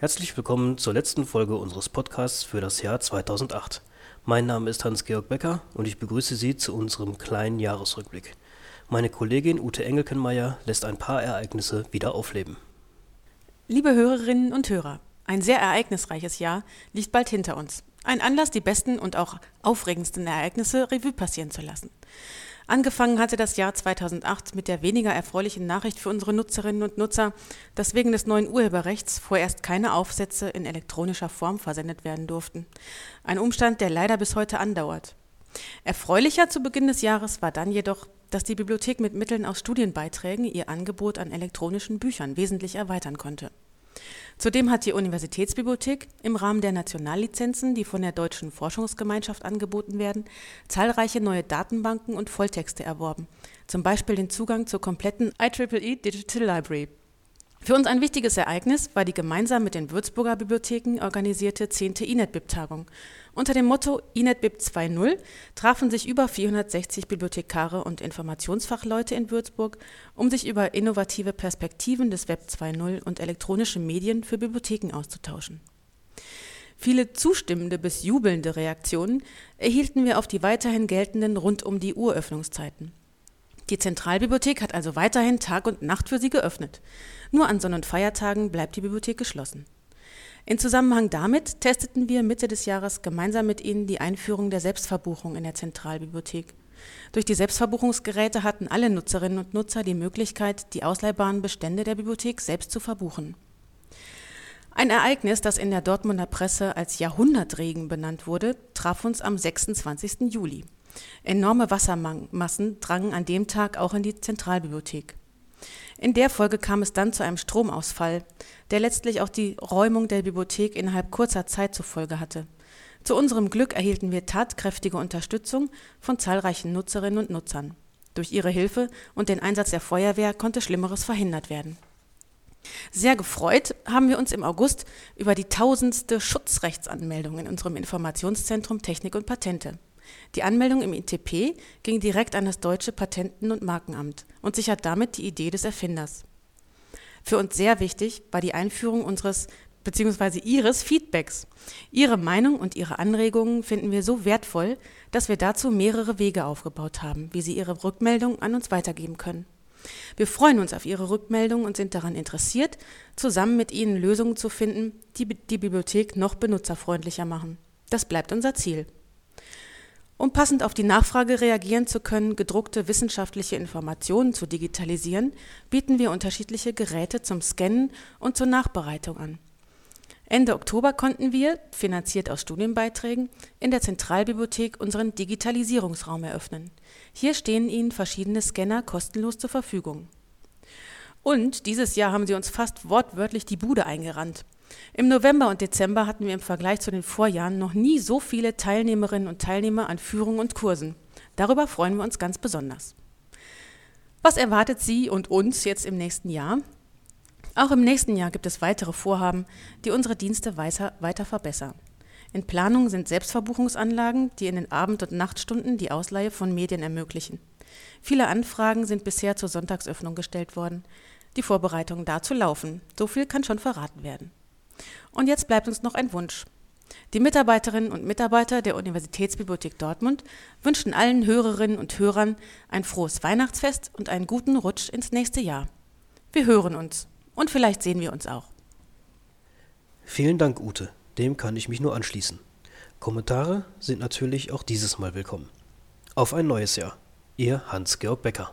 Herzlich willkommen zur letzten Folge unseres Podcasts für das Jahr 2008. Mein Name ist Hans-Georg Becker und ich begrüße Sie zu unserem kleinen Jahresrückblick. Meine Kollegin Ute Engelkenmeier lässt ein paar Ereignisse wieder aufleben. Liebe Hörerinnen und Hörer, ein sehr ereignisreiches Jahr liegt bald hinter uns. Ein Anlass, die besten und auch aufregendsten Ereignisse Revue passieren zu lassen. Angefangen hatte das Jahr 2008 mit der weniger erfreulichen Nachricht für unsere Nutzerinnen und Nutzer, dass wegen des neuen Urheberrechts vorerst keine Aufsätze in elektronischer Form versendet werden durften. Ein Umstand, der leider bis heute andauert. Erfreulicher zu Beginn des Jahres war dann jedoch, dass die Bibliothek mit Mitteln aus Studienbeiträgen ihr Angebot an elektronischen Büchern wesentlich erweitern konnte. Zudem hat die Universitätsbibliothek im Rahmen der Nationallizenzen, die von der Deutschen Forschungsgemeinschaft angeboten werden, zahlreiche neue Datenbanken und Volltexte erworben, zum Beispiel den Zugang zur kompletten IEEE Digital Library für uns ein wichtiges Ereignis war die gemeinsam mit den Würzburger Bibliotheken organisierte 10. INET-BIP-Tagung. Unter dem Motto INET BIP 2.0 trafen sich über 460 Bibliothekare und Informationsfachleute in Würzburg, um sich über innovative Perspektiven des Web 2.0 und elektronische Medien für Bibliotheken auszutauschen. Viele zustimmende bis jubelnde Reaktionen erhielten wir auf die weiterhin geltenden rund um die Uhr Öffnungszeiten. Die Zentralbibliothek hat also weiterhin Tag und Nacht für Sie geöffnet. Nur an Sonn- und Feiertagen bleibt die Bibliothek geschlossen. In Zusammenhang damit testeten wir Mitte des Jahres gemeinsam mit Ihnen die Einführung der Selbstverbuchung in der Zentralbibliothek. Durch die Selbstverbuchungsgeräte hatten alle Nutzerinnen und Nutzer die Möglichkeit, die ausleihbaren Bestände der Bibliothek selbst zu verbuchen. Ein Ereignis, das in der Dortmunder Presse als Jahrhundertregen benannt wurde, traf uns am 26. Juli. Enorme Wassermassen drangen an dem Tag auch in die Zentralbibliothek. In der Folge kam es dann zu einem Stromausfall, der letztlich auch die Räumung der Bibliothek innerhalb kurzer Zeit zur Folge hatte. Zu unserem Glück erhielten wir tatkräftige Unterstützung von zahlreichen Nutzerinnen und Nutzern. Durch ihre Hilfe und den Einsatz der Feuerwehr konnte Schlimmeres verhindert werden. Sehr gefreut haben wir uns im August über die tausendste Schutzrechtsanmeldung in unserem Informationszentrum Technik und Patente. Die Anmeldung im ITP ging direkt an das deutsche Patenten- und Markenamt und sichert damit die Idee des Erfinders. Für uns sehr wichtig war die Einführung unseres bzw. Ihres Feedbacks. Ihre Meinung und Ihre Anregungen finden wir so wertvoll, dass wir dazu mehrere Wege aufgebaut haben, wie Sie Ihre Rückmeldung an uns weitergeben können. Wir freuen uns auf Ihre Rückmeldung und sind daran interessiert, zusammen mit Ihnen Lösungen zu finden, die die Bibliothek noch benutzerfreundlicher machen. Das bleibt unser Ziel. Um passend auf die Nachfrage reagieren zu können, gedruckte wissenschaftliche Informationen zu digitalisieren, bieten wir unterschiedliche Geräte zum Scannen und zur Nachbereitung an. Ende Oktober konnten wir, finanziert aus Studienbeiträgen, in der Zentralbibliothek unseren Digitalisierungsraum eröffnen. Hier stehen Ihnen verschiedene Scanner kostenlos zur Verfügung. Und dieses Jahr haben sie uns fast wortwörtlich die Bude eingerannt. Im November und Dezember hatten wir im Vergleich zu den Vorjahren noch nie so viele Teilnehmerinnen und Teilnehmer an Führungen und Kursen. Darüber freuen wir uns ganz besonders. Was erwartet Sie und uns jetzt im nächsten Jahr? Auch im nächsten Jahr gibt es weitere Vorhaben, die unsere Dienste weiter, weiter verbessern. In Planung sind Selbstverbuchungsanlagen, die in den Abend- und Nachtstunden die Ausleihe von Medien ermöglichen. Viele Anfragen sind bisher zur Sonntagsöffnung gestellt worden. Die Vorbereitungen dazu laufen. So viel kann schon verraten werden. Und jetzt bleibt uns noch ein Wunsch. Die Mitarbeiterinnen und Mitarbeiter der Universitätsbibliothek Dortmund wünschen allen Hörerinnen und Hörern ein frohes Weihnachtsfest und einen guten Rutsch ins nächste Jahr. Wir hören uns und vielleicht sehen wir uns auch. Vielen Dank, Ute. Dem kann ich mich nur anschließen. Kommentare sind natürlich auch dieses Mal willkommen. Auf ein neues Jahr. Ihr Hans-Georg Becker.